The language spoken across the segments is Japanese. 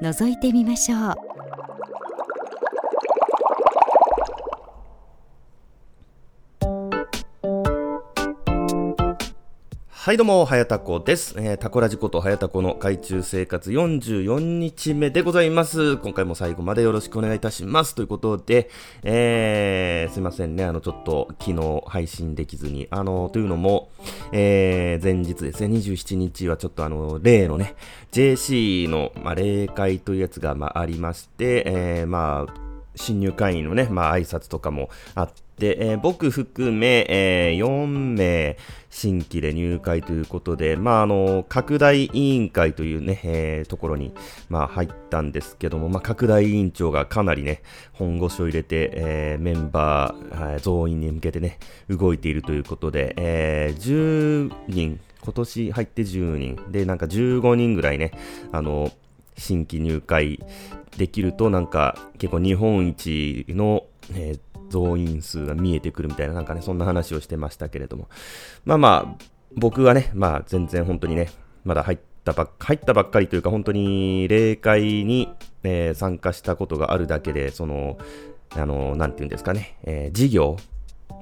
覗いてみましょう。はいどうも、はやたこです。えー、タコラジことはやたこの海中生活44日目でございます。今回も最後までよろしくお願いいたします。ということで、えー、すいませんね、あの、ちょっと昨日配信できずに、あの、というのも、えー、前日ですね、27日はちょっとあの、例のね、JC の、まあ、例会というやつが、まあ、ありまして、えー、まあ、新入会員のね、まあ、挨拶とかもあって、で、えー、僕含め、えー、4名新規で入会ということで、まあ、あの、拡大委員会というね、えー、ところに、まあ、入ったんですけども、まあ、拡大委員長がかなりね、本腰を入れて、えー、メンバー、はい、増員に向けてね、動いているということで、えー、10人、今年入って10人、で、なんか15人ぐらいね、あの、新規入会できると、なんか結構日本一の、えー増員数が見えてくるみたいな、なんかね、そんな話をしてましたけれども。まあまあ、僕はね、まあ全然本当にね、まだ入ったばっ入ったばっかりというか、本当に霊界に、えー、参加したことがあるだけで、その、あの、なんていうんですかね、えー、事業、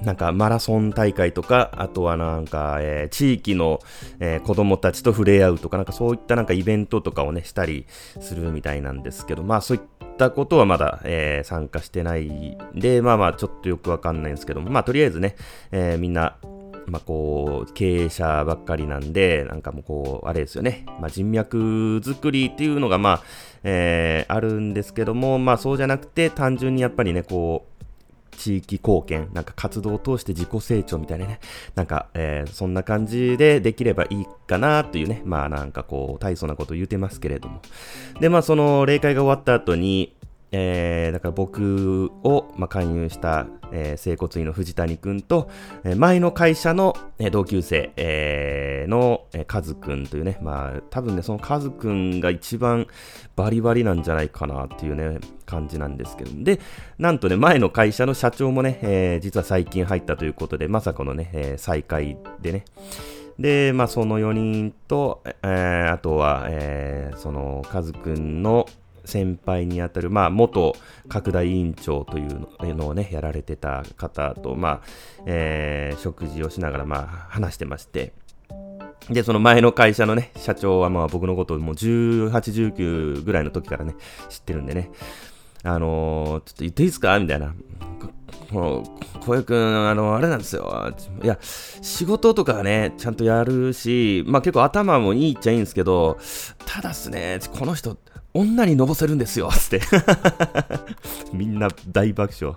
なんかマラソン大会とか、あとはなんか、えー、地域の、えー、子供たちと触れ合うとか、なんかそういったなんかイベントとかをね、したりするみたいなんですけど、まあそういったことはまだ、えー、参加してないで、まあまあちょっとよくわかんないんですけども、まあとりあえずね、えー、みんな、まあこう、経営者ばっかりなんで、なんかもうこう、あれですよね、まあ人脈作りっていうのがまあ、えー、あるんですけども、まあそうじゃなくて、単純にやっぱりね、こう、地域貢献、なんか活動を通して自己成長みたいなね、なんか、えー、そんな感じでできればいいかなというね、まあなんかこう、大層なこと言うてますけれども。で、まあその例会が終わった後に、えー、だから僕を、まあ、勧誘した、えー、整骨院の藤谷くんと、えー、前の会社の、えー、同級生、えー、の、えー、カズくんというね、まあ、多分ね、そのカズくんが一番バリバリなんじゃないかなっていうね、感じなんですけど。で、なんとね、前の会社の社長もね、えー、実は最近入ったということで、まさかのね、えー、再開でね、で、まあ、その4人と、えー、あとは、えー、その、カズくんの、先輩にあたる、まあ、元拡大委員長というのをね、やられてた方と、まあ、えー、食事をしながら、まあ、話してまして、で、その前の会社のね、社長はまあ僕のことをもう18、19ぐらいの時からね、知ってるんでね、あのー、ちょっと言っていいですか？みたいな。この小江くん、あの、あれなんですよ。いや、仕事とかね、ちゃんとやるし、まあ結構頭もいいっちゃいいんですけど、ただっすね、この人、女にのぼせるんですよ、つって。みんな大爆笑。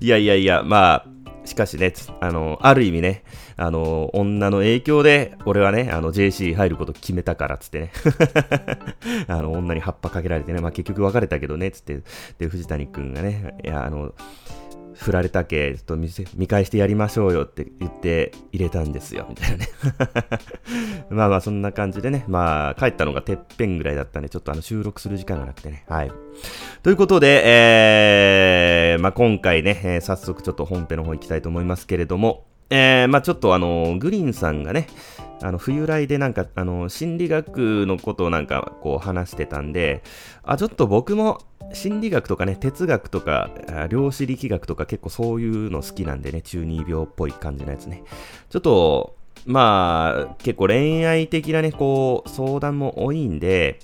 いやいやいや、まあ、しかしね、あの、ある意味ね、あの、女の影響で、俺はね、あの、JC 入ること決めたから、つってね。あの、女に葉っぱかけられてね、まあ結局別れたけどね、つって。で、藤谷くんがね、いや、あの、振られたけ、ちょっと見返してやりましょうよって言って入れたんですよ、みたいなね。まあまあそんな感じでね、まあ帰ったのがてっぺんぐらいだったんで、ちょっとあの収録する時間がなくてね。はい。ということで、えー、まあ今回ね、えー、早速ちょっと本編の方行きたいと思いますけれども、えー、まあちょっとあの、グリーンさんがね、あの、冬来でなんか、あの、心理学のことをなんか、こう話してたんで、あ、ちょっと僕も心理学とかね、哲学とか、量子力学とか結構そういうの好きなんでね、中二病っぽい感じのやつね。ちょっと、まあ、結構恋愛的なね、こう、相談も多いんで、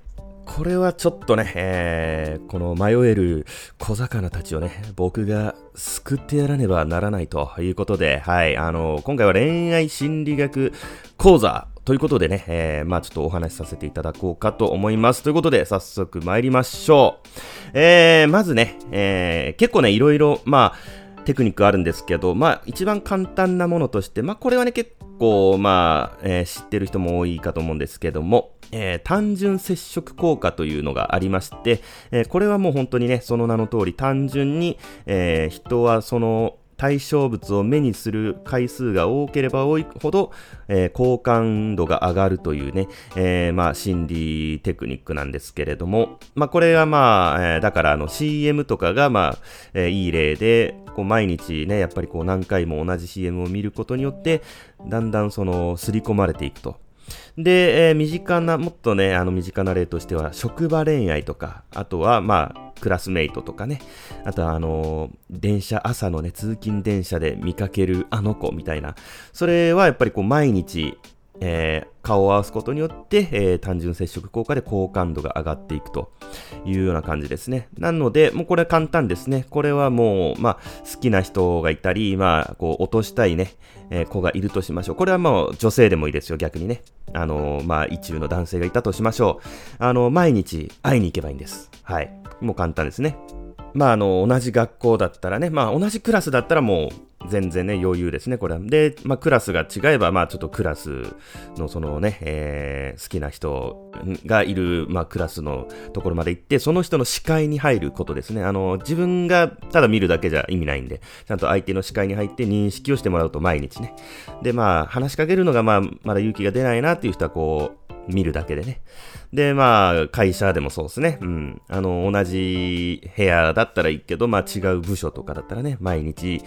これはちょっとね、えー、この迷える小魚たちをね、僕が救ってやらねばならないということで、はい、あの、今回は恋愛心理学講座ということでね、えー、まあちょっとお話しさせていただこうかと思います。ということで、早速参りましょう。えー、まずね、えー、結構ね、いろいろ、まあ、テクニックあるんですけど、まあ、一番簡単なものとして、まあ、これはね、結構、まあ、えー、知ってる人も多いかと思うんですけども、えー、単純接触効果というのがありまして、えー、これはもう本当にね、その名の通り単純に、え、人はその対象物を目にする回数が多ければ多いほど、えー、好感度が上がるというね、えー、まあ心理テクニックなんですけれども、まあこれはまあ、えー、だからあの CM とかがまあ、えー、いい例で、こう毎日ね、やっぱりこう何回も同じ CM を見ることによって、だんだんその刷り込まれていくと。で、えー、身近な、もっとね、あの身近な例としては、職場恋愛とか、あとは、まあ、クラスメイトとかね、あとは、あのー、電車、朝のね、通勤電車で見かけるあの子みたいな、それはやっぱりこう、毎日、えー、顔を合わすことによって、えー、単純接触効果で好感度が上がっていくというような感じですね。なので、もうこれは簡単ですね。これはもう、まあ、好きな人がいたり、まあ、こう、落としたいね、えー、子がいるとしましょう。これはもう女性でもいいですよ、逆にね。あのまあ、意中の男性がいたとしましょう。あの、毎日会いに行けばいいんです。はい。もう簡単ですね。まあ、あの、同じ学校だったらね、まあ、同じクラスだったらもう、全然ね、余裕ですね、これは。で、まあ、クラスが違えば、まあ、ちょっとクラスのそのね、えー、好きな人がいる、まあ、クラスのところまで行って、その人の視界に入ることですね。あの、自分がただ見るだけじゃ意味ないんで、ちゃんと相手の視界に入って認識をしてもらうと毎日ね。で、まあ、話しかけるのが、まあ、まだ勇気が出ないなっていう人は、こう、見るだけでね。で、まあ、会社でもそうですね。うん。あの、同じ部屋だったらいいけど、まあ違う部署とかだったらね、毎日、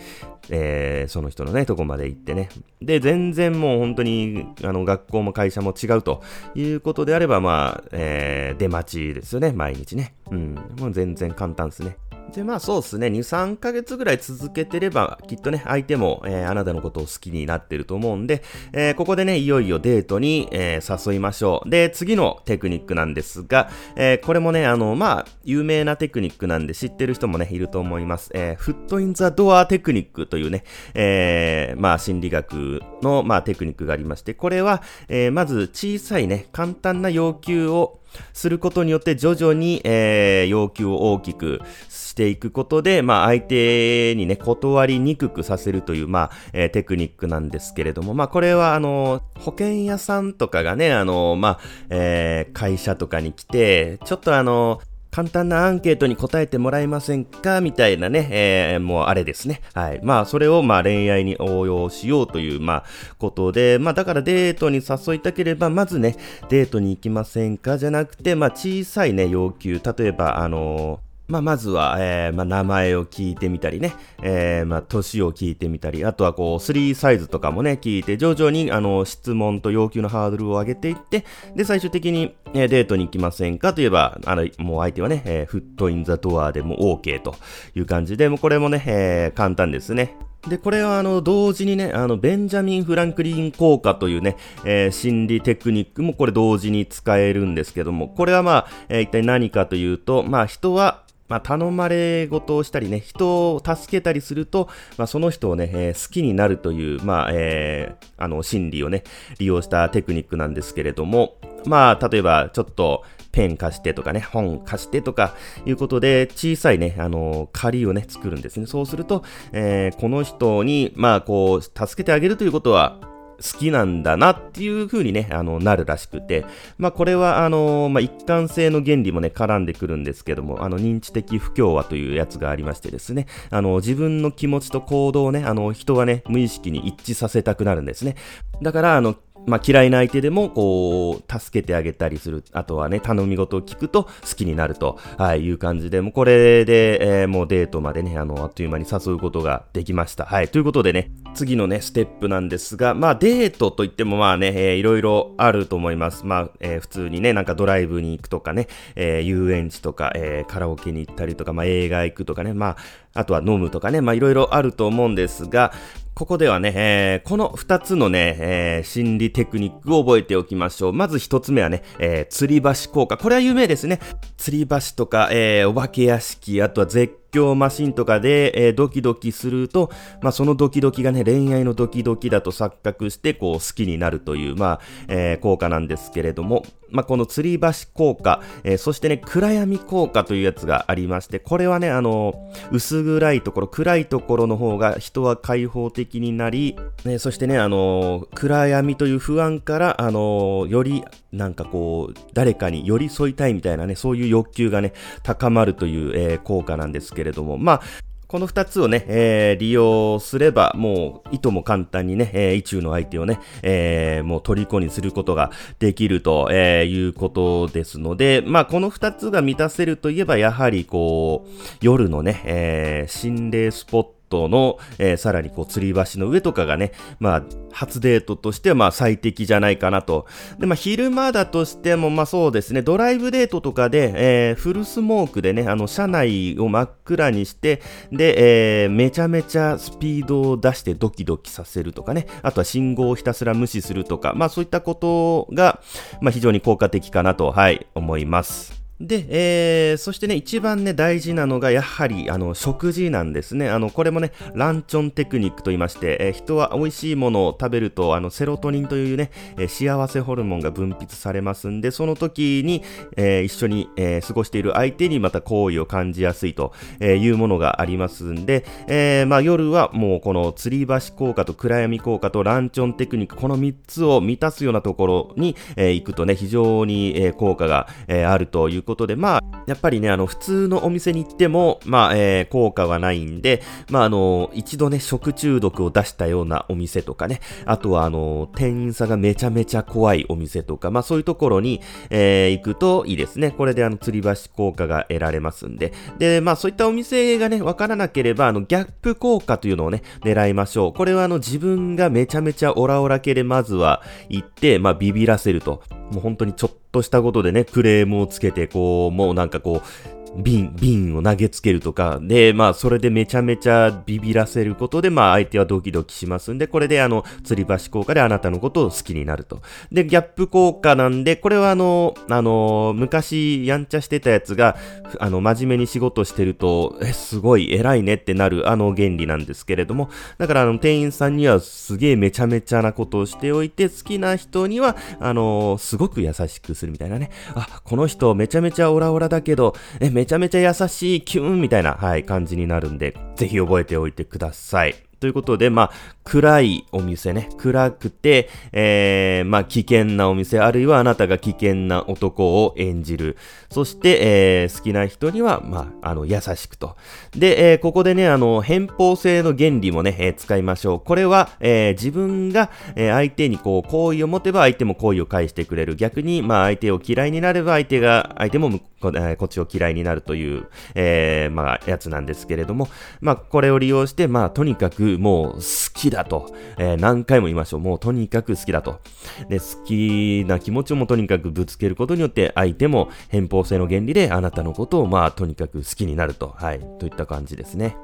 えー、その人のね、とこまで行ってね。で、全然もう本当に、あの、学校も会社も違うということであれば、まあ、えー、出待ちですよね、毎日ね。うん。もう全然簡単ですね。で、まあそうですね、2、3ヶ月ぐらい続けてれば、きっとね、相手も、えー、あなたのことを好きになってると思うんで、えー、ここでね、いよいよデートに、えー、誘いましょう。で、次のテクニックなんですが、えこれもね、あの、まあ、有名なテクニックなんで知ってる人もね、いると思います。えフットインザドアテクニックというね、えまあ、心理学の、まあ、テクニックがありまして、これは、えまず小さいね、簡単な要求をすることによって徐々に、えー、要求を大きくしていくことで、まあ、相手にね、断りにくくさせるという、まあ、えー、テクニックなんですけれども、まあ、これは、あの、保険屋さんとかがね、あの、まあ、えー、会社とかに来て、ちょっとあの、簡単なアンケートに答えてもらえませんか？みたいなね、えー、もうあれですね。はい。まあ、それをまあ恋愛に応用しようという、まあ、ことで、まあ、だからデートに誘いたければ、まずね、デートに行きませんか？じゃなくて、まあ、小さいね、要求。例えば、あのーまあ、まずは、えー、まあ、名前を聞いてみたりね、えー、まあ、年を聞いてみたり、あとはこう、3サイズとかもね、聞いて、徐々に、あの、質問と要求のハードルを上げていって、で、最終的に、えー、デートに行きませんか？といえば、あの、もう相手はね、えー、フットインザドアでも OK という感じで、もうこれもね、えー、簡単ですね。で、これはあの、同時にね、あの、ベンジャミン・フランクリン効果というね、えー、心理テクニックもこれ同時に使えるんですけども、これはまあ、えー、一体何かというと、まあ、人は、まあ、頼まれ事をしたりね、人を助けたりすると、まあ、その人をね、えー、好きになるという、まあ、えー、あの、心理をね、利用したテクニックなんですけれども、まあ、例えば、ちょっと、ペン貸してとかね、本貸してとかいうことで、小さいね、あの、借りをね、作るんですね。そうすると、えー、この人に、まあ、こう、助けてあげるということは、好きなんだなっていう風にね、あの、なるらしくて、まあ、これは、あの、まあ、一貫性の原理もね、絡んでくるんですけども、あの、認知的不協和というやつがありましてですね、あの、自分の気持ちと行動をね、あの、人はね、無意識に一致させたくなるんですね。だから、あの、まあ、嫌いな相手でも、こう、助けてあげたりする。あとはね、頼み事を聞くと好きになると、はい、いう感じで、もうこれで、えー、もうデートまでね、あの、あっという間に誘うことができました。はい、ということでね、次のね、ステップなんですが、まあ、デートといってもまあね、えー、いろいろあると思います。まあ、えー、普通にね、なんかドライブに行くとかね、えー、遊園地とか、えー、カラオケに行ったりとか、まあ、映画行くとかね、まあ、あとは飲むとかね、まあ、いろいろあると思うんですが、ここではね、えー、この二つのね、えー、心理テクニックを覚えておきましょう。まず一つ目はね、えー、吊り橋効果。これは有名ですね。吊り橋とか、えー、お化け屋敷、あとは絶興マシンとかで、えー、ドキドキすると、まあ、そのドキドキがね、恋愛のドキドキだと錯覚して、こう、好きになるという、まあ、えー、効果なんですけれども、まあ、この吊り橋効果、えー、そしてね、暗闇効果というやつがありまして、これはね、あの、薄暗いところ、暗いところの方が人は開放的になり、ね、そしてね、あの、暗闇という不安から、あの、より、なんかこう、誰かに寄り添いたいみたいなね、そういう欲求がね、高まるという、えー、効果なんですけれども、まあ、この二つをね、えー、利用すれば、もう、いとも簡単にね、えー、意中の相手をね、えー、もう虜にすることができると、えー、いうことですので、まあ、この二つが満たせるといえば、やはりこう、夜のね、えー、心霊スポットトの、えー、さらにこう、吊り橋の上とかがね、まあ、初デートとしてはまあ最適じゃないかなと。で、まあ、昼間だとしても、まあそうですね、ドライブデートとかで、えー、フルスモークでね、あの、車内を真っ暗にして、で、えー、めちゃめちゃスピードを出してドキドキさせるとかね、あとは信号をひたすら無視するとか、まあそういったことが、まあ非常に効果的かなと、はい、思います。で、えー、そしてね、一番ね、大事なのが、やはり、あの、食事なんですね。あの、これもね、ランチョンテクニックと言いまして、えー、人は美味しいものを食べると、あの、セロトニンというね、えー、幸せホルモンが分泌されますんで、その時に、えー、一緒に、え、過ごしている相手にまた好意を感じやすいというものがありますんで、えー、まあ、夜はもうこの吊り橋効果と暗闇効果とランチョンテクニック、この3つを満たすようなところに、え、行くとね、非常に、え、効果が、え、あるということで、まあ、やっぱりね、あの、普通のお店に行っても、まあ、えー、効果はないんで、まあ、あの、一度ね、食中毒を出したようなお店とかね、あとは、あの、店員さんがめちゃめちゃ怖いお店とか、まあ、そういうところに、えー、行くといいですね。これで、あの、吊り橋効果が得られますんで。で、まあ、そういったお店がね、わからなければ、あの、ギャップ効果というのをね、狙いましょう。これは、あの、自分がめちゃめちゃオラオラ系でまずは行って、まあ、ビビらせると。もう本当にちょっとしたことでね、クレームをつけて、こう、もうなんかこう、瓶、瓶を投げつけるとか、で、まあ、それでめちゃめちゃビビらせることで、まあ、相手はドキドキしますんで、これであの、吊り橋効果であなたのことを好きになると。で、ギャップ効果なんで、これはあの、あの、昔、やんちゃしてたやつが、あの、真面目に仕事してると、え、すごい偉いねってなる、あの原理なんですけれども、だからあの、店員さんにはすげえめちゃめちゃなことをしておいて、好きな人には、あの、すごく優しくするみたいなね。あ、この人めちゃめちゃオラオラだけど、え、めちゃめちゃ優しい、キューンみたいな、はい、感じになるんで、ぜひ覚えておいてください。ということで、まあ、暗いお店ね、暗くて、えー、まあ、危険なお店、あるいはあなたが危険な男を演じる。そして、えー、好きな人には、まあ、あの、優しくと。で、えー、ここでね、あの、偏方性の原理もね、えー、使いましょう。これは、えー、自分が、えー、相手にこう、好意を持てば相手も好意を返してくれる。逆に、まあ、相手を嫌いになれば相手が、相手もこえこっちを嫌いになるという、えー、まあ、やつなんですけれども、まあ、これを利用して、まあ、とにかくもう好きだだと、えー、何回も言いましょう。もうとにかく好きだと。で、好きな気持ちをもとにかくぶつけることによって、相手も偏方性の原理であなたのことを、まあ、とにかく好きになると、はい、といった感じですね。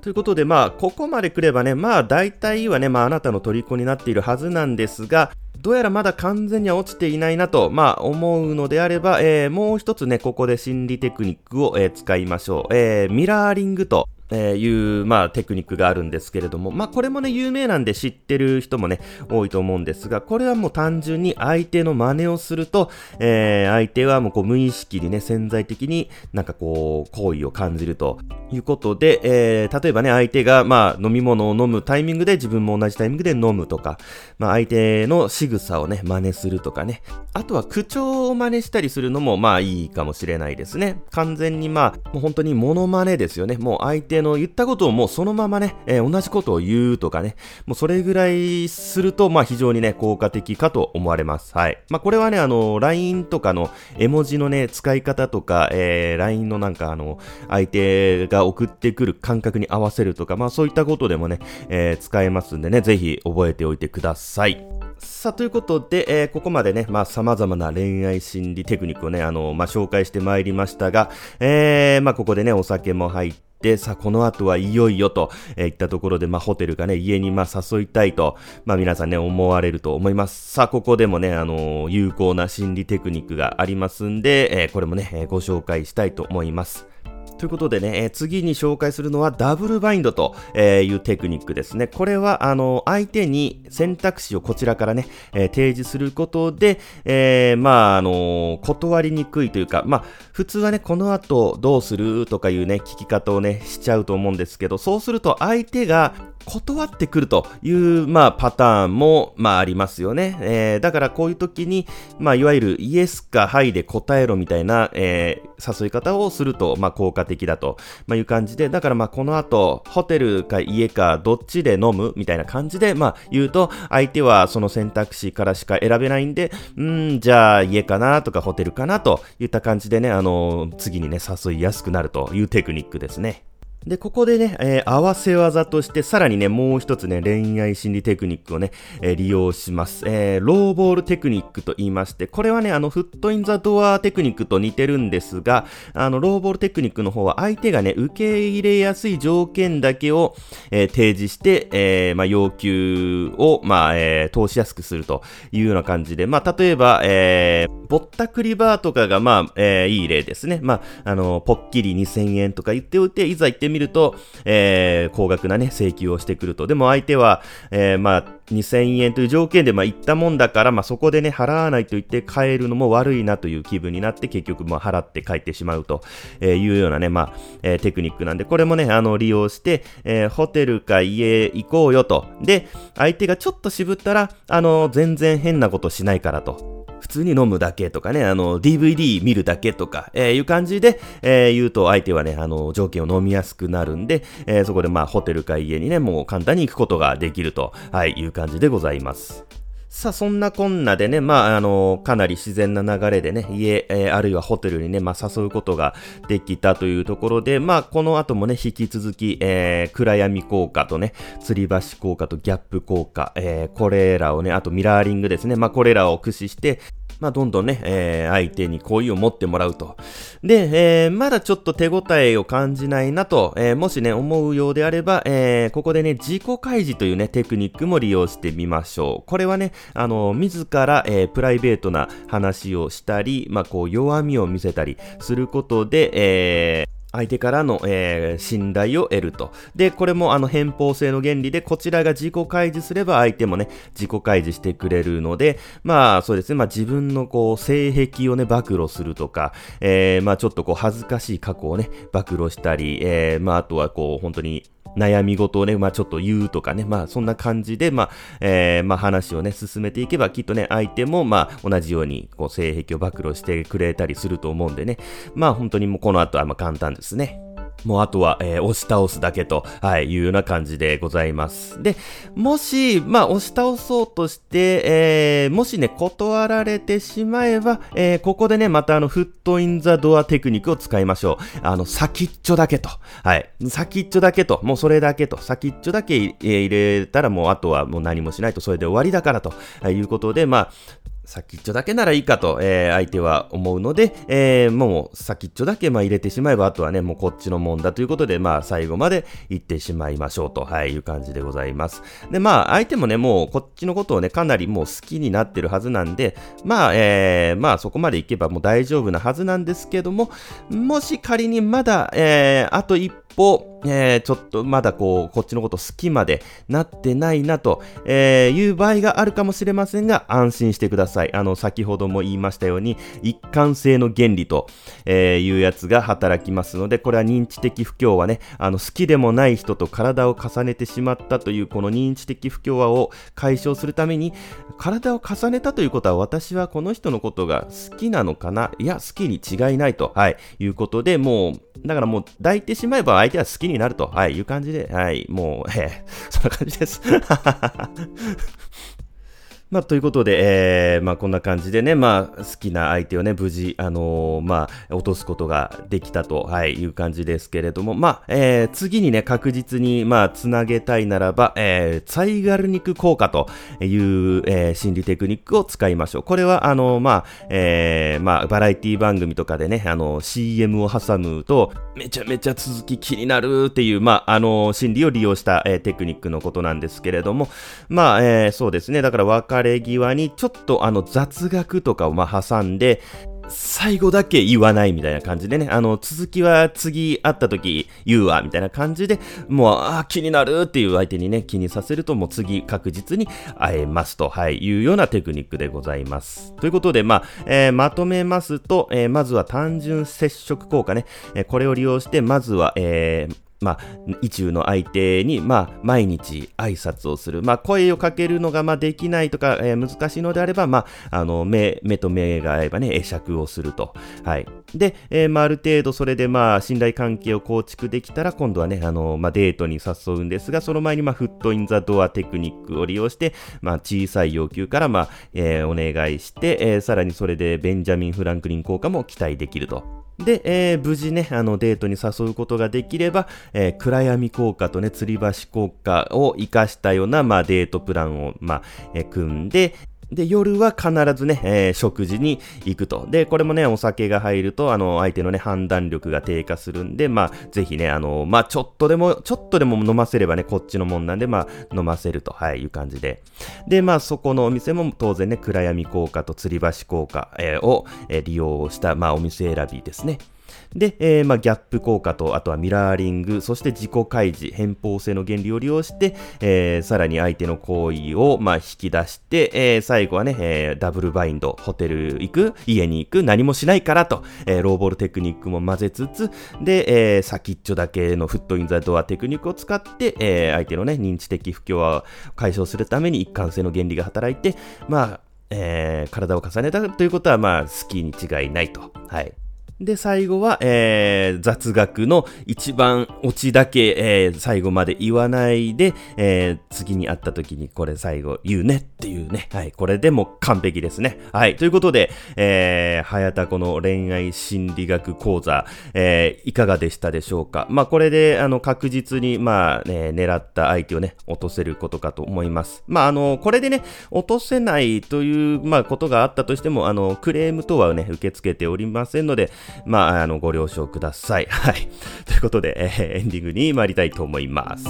ということで、まあ、ここまで来ればね、まあ、大体はね、まあ、あなたの虜になっているはずなんですが、どうやらまだ完全には落ちていないなと、まあ、思うのであれば、えー、もう一つね、ここで心理テクニックを、えー、使いましょう。えー、ミラーリングとえー、いう、まあ、テクニックがあるんですけれども、まあ、これもね、有名なんで知ってる人もね、多いと思うんですが、これはもう単純に相手の真似をすると、えー、相手はもうこう無意識にね、潜在的になんかこう、行為を感じるということで、えー、例えばね、相手が、まあ、飲み物を飲むタイミングで自分も同じタイミングで飲むとか、まあ、相手の仕草をね、真似するとかね、あとは口調を真似したりするのも、まあ、いいかもしれないですね。完全にまあ、もう本当にモノマネですよね。もう相手あの言ったことをもうそのままね、えー、同じことを言うとかね、もうそれぐらいすると、まあ非常にね、効果的かと思われます。はい。まあこれはね、あの、LINE とかの絵文字のね、使い方とか、えー、LINE のなんかあの、相手が送ってくる感覚に合わせるとか、まあそういったことでもね、えー、使えますんでね、ぜひ覚えておいてください。さあ、ということで、えー、ここまでね、まあ、様々な恋愛心理テクニックをね、あの、まあ、紹介してまいりましたが、えー、まあ、ここでね、お酒も入って、で、さあ、この後はいよいよと、えー、いったところで、まあ、ホテルかね、家にまあ、誘いたいと、まあ、皆さんね、思われると思います。さあ、ここでもね、あのー、有効な心理テクニックがありますんで、えー、これもね、え、ご紹介したいと思います。ということでね、えー、次に紹介するのはダブルバインドというテクニックですね。これは、あの、相手に選択肢をこちらからね、えー、提示することで、えー、まあ、あの断りにくいというか、まあ、普通はね、この後どうするとかいうね、聞き方をね、しちゃうと思うんですけど、そうすると相手が断ってくるという、まあ、パターンも、まあ、ありますよね。えー、だからこういう時に、まあ、いわゆるイエスかハイで答えろみたいな、えー、誘い方をすると、まあ、効果的だと、まあ、いう感じで、だからまあ、この後、ホテルか家かどっちで飲むみたいな感じで、まあ、言うと、相手はその選択肢からしか選べないんで、うん、じゃあ家かなとかホテルかなといった感じでね、あのー、次にね、誘いやすくなるというテクニックですね。で、ここでね、えー、合わせ技として、さらにね、もう一つね、恋愛心理テクニックをね、えー、利用します。えー、ローボールテクニックと言いまして、これはね、あの、フットインザドアテクニックと似てるんですが、あの、ローボールテクニックの方は、相手がね、受け入れやすい条件だけを、え提示して、えまあ、要求を、まあ、え通しやすくするというような感じで、まあ、例えば、えぼったくりバーとかが、まあ、えいい例ですね。まあ、あの、ポッキリ2000円とか言っておいて、いざ行ってみると、えー、高額なね、請求をしてくると。でも相手は、えー、まあ、2000円という条件で、まあ、行ったもんだから、まあ、そこでね、払わないと言って帰るのも悪いなという気分になって、結局、まあ、払って帰ってしまうというようなね、まあ、えー、テクニックなんで、これもね、あの、利用して、えー、ホテルか家行こうよと。で、相手がちょっと渋ったら、あの、全然変なことしないからと。普通に飲むだけとかね、あの、DVD 見るだけとか、えー、いう感じで、えー、言うと相手はね、あの、条件を飲みやすくなるんで、えー、そこでまあ、ホテルか家にね、もう簡単に行くことができると、はい、いう感じでございます。さあ、そんなこんなでね、まあ、あの、かなり自然な流れでね、家、えー、あるいはホテルにね、まあ、誘うことができたというところで、まあ、この後もね、引き続き、えー、暗闇効果とね、吊り橋効果とギャップ効果、えー、これらをね、あとミラーリングですね、まあ、これらを駆使して、まあ、どんどんね、えー、相手に好意を持ってもらうと。で、えー、まだちょっと手応えを感じないなと、えー、もしね、思うようであれば、えー、ここでね、自己開示というね、テクニックも利用してみましょう。これはね、あの、自ら、えー、プライベートな話をしたり、まあ、こう、弱みを見せたりすることで、えー、相手からの、えー、信頼を得ると。で、これもあの偏方性の原理で、こちらが自己開示すれば相手もね、自己開示してくれるので、まあそうですね、まあ自分のこう、性癖をね、暴露するとか、えー、まあちょっとこう、恥ずかしい過去をね、暴露したり、えー、まああとはこう、本当に、悩み事をね、まあちょっと言うとかね、まあそんな感じで、まあ、えー、まあ話をね、進めていけば、きっとね、相手もまあ同じように、こう、性癖を暴露してくれたりすると思うんでね、まあ本当にもうこの後はまあ簡単ですね。もうあとは、えー、押し倒すだけと、はい、いうような感じでございます。で、もし、まあ、押し倒そうとして、えー、もしね、断られてしまえば、えー、ここでね、またあの、フットインザドアテクニックを使いましょう。あの、先っちょだけと。はい。先っちょだけと。もうそれだけと。先っちょだけ入れたらもうあとはもう何もしないと、それで終わりだからとはいうことで、まあ、先っちょだけならいいかと、えー、相手は思うので、えー、もう先っちょだけまあ入れてしまえば、あとはね、もうこっちのもんだということで、まあ最後まで行ってしまいましょうと、はい、いう感じでございます。で、まあ相手もね、もうこっちのことをね、かなりもう好きになってるはずなんで、まあ、えー、まあそこまで行けばもう大丈夫なはずなんですけども、もし仮にまだ、えー、あと一歩、えー、ちょっとまだこう、こっちのこと好きまでなってないなと、え、いう場合があるかもしれませんが、安心してください。あの、先ほども言いましたように、一貫性の原理と、え、いうやつが働きますので、これは認知的不協和ね、あの、好きでもない人と体を重ねてしまったという、この認知的不協和を解消するために、体を重ねたということは、私はこの人のことが好きなのかな？いや、好きに違いないと、はい、いうことで、もう、だからもう抱いてしまえば相手は好きになると、はい、いう感じで、はい、もう、ええ、そんな感じです。まあ、ということで、えー、まあ、こんな感じでね、まあ、好きな相手をね、無事、あのー、まあ、落とすことができたと、はい、いう感じですけれども、まあ、えー、次にね、確実に、まあ、つなげたいならば、えー、ツァイガル肉効果という、えー、心理テクニックを使いましょう。これは、あのー、まあ、えー、まあ、バラエティ番組とかでね、あのー、CM を挟むと、めちゃめちゃ続き気になるっていう、まあ、あのー、心理を利用した、えー、テクニックのことなんですけれども、まあ、えー、そうですね、だから別れ際にちょっとあの雑学とかをまあ挟んで、最後だけ言わないみたいな感じでね、あの、続きは次会った時言うわ、みたいな感じで、もう、ああ、気になるっていう相手にね、気にさせると、もう次確実に会えますと、はい、いうようなテクニックでございます。ということで、まあ、えー、まとめますと、えー、まずは単純接触効果ね、えー、これを利用して、まずは、えー、まあ、意中の相手に、まあ、毎日挨拶をする。まあ、声をかけるのが、まあ、できないとか、えー、難しいのであれば、まあ、あの、目、目と目が合えばね、会釈をすると。はい。で、えー、まあ、ある程度それで、まあ、信頼関係を構築できたら、今度はね、あの、まあ、デートに誘うんですが、その前に、まあ、フットインザドアテクニックを利用して、まあ、小さい要求から、まあ、えー、お願いして、えー、さらにそれでベンジャミン・フランクリン効果も期待できると。で、えー、無事ね、あのデートに誘うことができれば、えー、暗闇効果とね、吊り橋効果を活かしたような、まあ、デートプランを、まあ、えー、組んで、で、夜は必ずね、えー、食事に行くと。で、これもね、お酒が入ると、あの、相手のね、判断力が低下するんで、まあ、ぜひね、あの、まあ、ちょっとでも、ちょっとでも飲ませればね、こっちのもんなんで、まあ、飲ませると、はい、いう感じで。で、まあ、そこのお店も当然ね、暗闇効果と吊り橋効果、えー、を、えー、利用した、まあ、お店選びですね。で、えー、まあ、ギャップ効果と、あとはミラーリング、そして自己開示、偏方性の原理を利用して、えー、さらに相手の行為を、まあ、引き出して、えー、最後はね、えー、ダブルバインド、ホテル行く、家に行く、何もしないからと、えー、ローボールテクニックも混ぜつつ、で、えー、先っちょだけのフットインザドアテクニックを使って、えー、相手のね、認知的不協和を解消するために一貫性の原理が働いて、まあ、えー、体を重ねたということは、まあ、スキーに違いないと。はい。で、最後は、えー、雑学の一番オチだけ、えー、最後まで言わないで、えー、次に会った時にこれ最後言うねっていうね。はい。これでも完璧ですね。はい。ということで、えー、早田子の恋愛心理学講座、えー、いかがでしたでしょうか？まあ、これで、あの、確実に、まあ、ね、狙った相手をね、落とせることかと思います。まあ、あの、これでね、落とせないという、まあ、ことがあったとしても、あの、クレーム等はね、受け付けておりませんので、まあ、あの、ご了承ください。はい。ということで、えー、エンディングに参りたいと思います。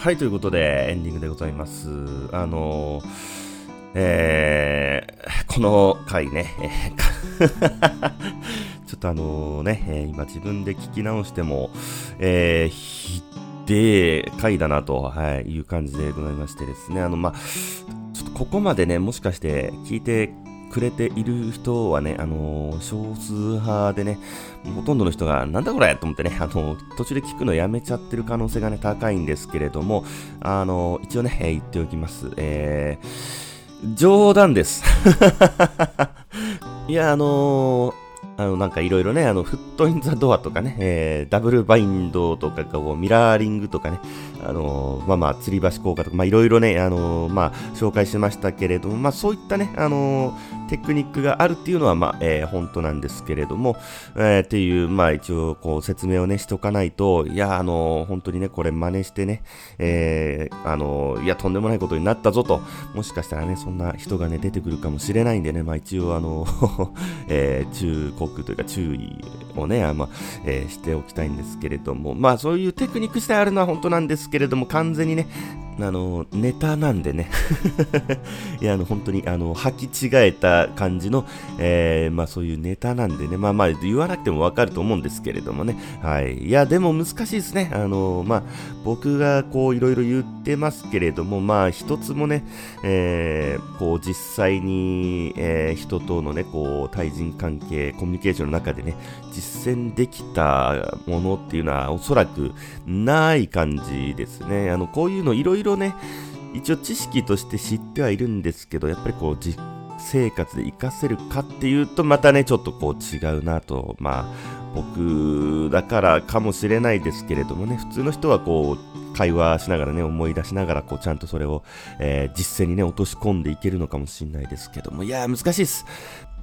はい、ということで、エンディングでございます。あのーえー、この回ね、えー、ちょっとあのね、え、今自分で聞き直しても、えー、ひでえ回だなと、はい、いう感じでございましてですね、あの、まあ、ちょっとここまでね、もしかして聞いてくれている人はね、あの、少数派でね、ほとんどの人が、なんだこれと思ってね、あの、途中で聞くのやめちゃってる可能性がね、高いんですけれども、あの、一応ね、言っておきます。えー冗談です。いや、あのーあの、なんかいろいろね、あの、フットインザドアとかね、えー、ダブルバインドとか、こう、ミラーリングとかね、あのー、まあまあ、吊り橋効果とか、まあいろいろね、あのー、まあ、紹介しましたけれども、まあそういったね、あのテクニックがあるっていうのは、まあ、え本当なんですけれども、えっていう、まあ一応、こう、説明をね、しとかないと、いや、あの本当にね、これ真似してね、えあのいや、とんでもないことになったぞと、もしかしたらね、そんな人がね、出てくるかもしれないんでね、まあ一応、あの え中国というか注意をね、あまあ、えー、しておきたいんですけれども、まあそういうテクニック自体あるのは本当なんですけれども、完全にね、あの、ネタなんでね いや、あの、本当に、あの、履き違えた感じの、えー、まあそういうネタなんでね、まあまあ言わなくてもわかると思うんですけれどもね、はい。いや、でも難しいですね。あの、まあ、僕がこう、いろいろ言ってますけれども、まあ、一つもね、えー、こう、実際に、えー、人とのね、こう、対人関係、コミュニケーションの中でね、実践できたものっていうのはおそらくない感じですね。あの、こういうのいろいろね、一応知識として知ってはいるんですけど、やっぱりこう、実生活で活かせるかっていうと、またね、ちょっとこう違うなと、まあ、僕だからかもしれないですけれどもね、普通の人はこう、会話しながらね、思い出しながら、こう、ちゃんとそれを、えー、実践にね、落とし込んでいけるのかもしれないですけども、いや、難しいです。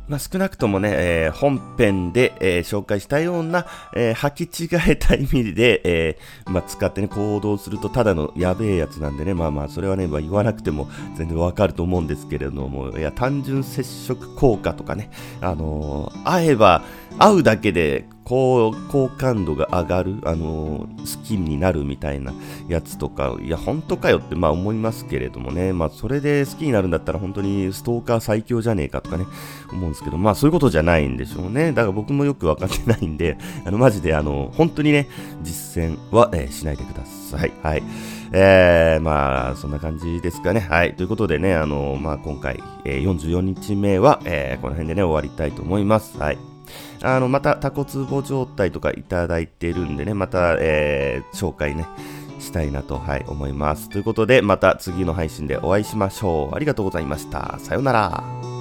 まあ、少なくともね、えー、本編で、えー、紹介したような、えー、履き違えた意味で、えまあ、使ってね、行動するとただのやべえやつなんでね、まあまあ、それはね、まあ、言わなくても全然わかると思うんですけれども、いや、単純接触効果とかね、あの会えば、会うだけでこう、好感度が上がる、あのー、好きになるみたいなやつとか、いや、本当かよって、まあ思いますけれどもね、まあそれで好きになるんだったら本当にストーカー最強じゃねえかとかね、思うんですけど、まあそういうことじゃないんでしょうね。だから僕もよくわかってないんで、あの、マジであの、本当にね、実践は、えー、しないでください。はい。えー、まあ、そんな感じですかね。はい。ということでね、あの、まあ今回、えー、44日目は、えー、この辺でね、終わりたいと思います。はい。あの、またタコツボ状態とかいただいてるんでね、また、えー、紹介ね、したいなと、はい、思います。ということで、また次の配信でお会いしましょう。ありがとうございました。さようなら。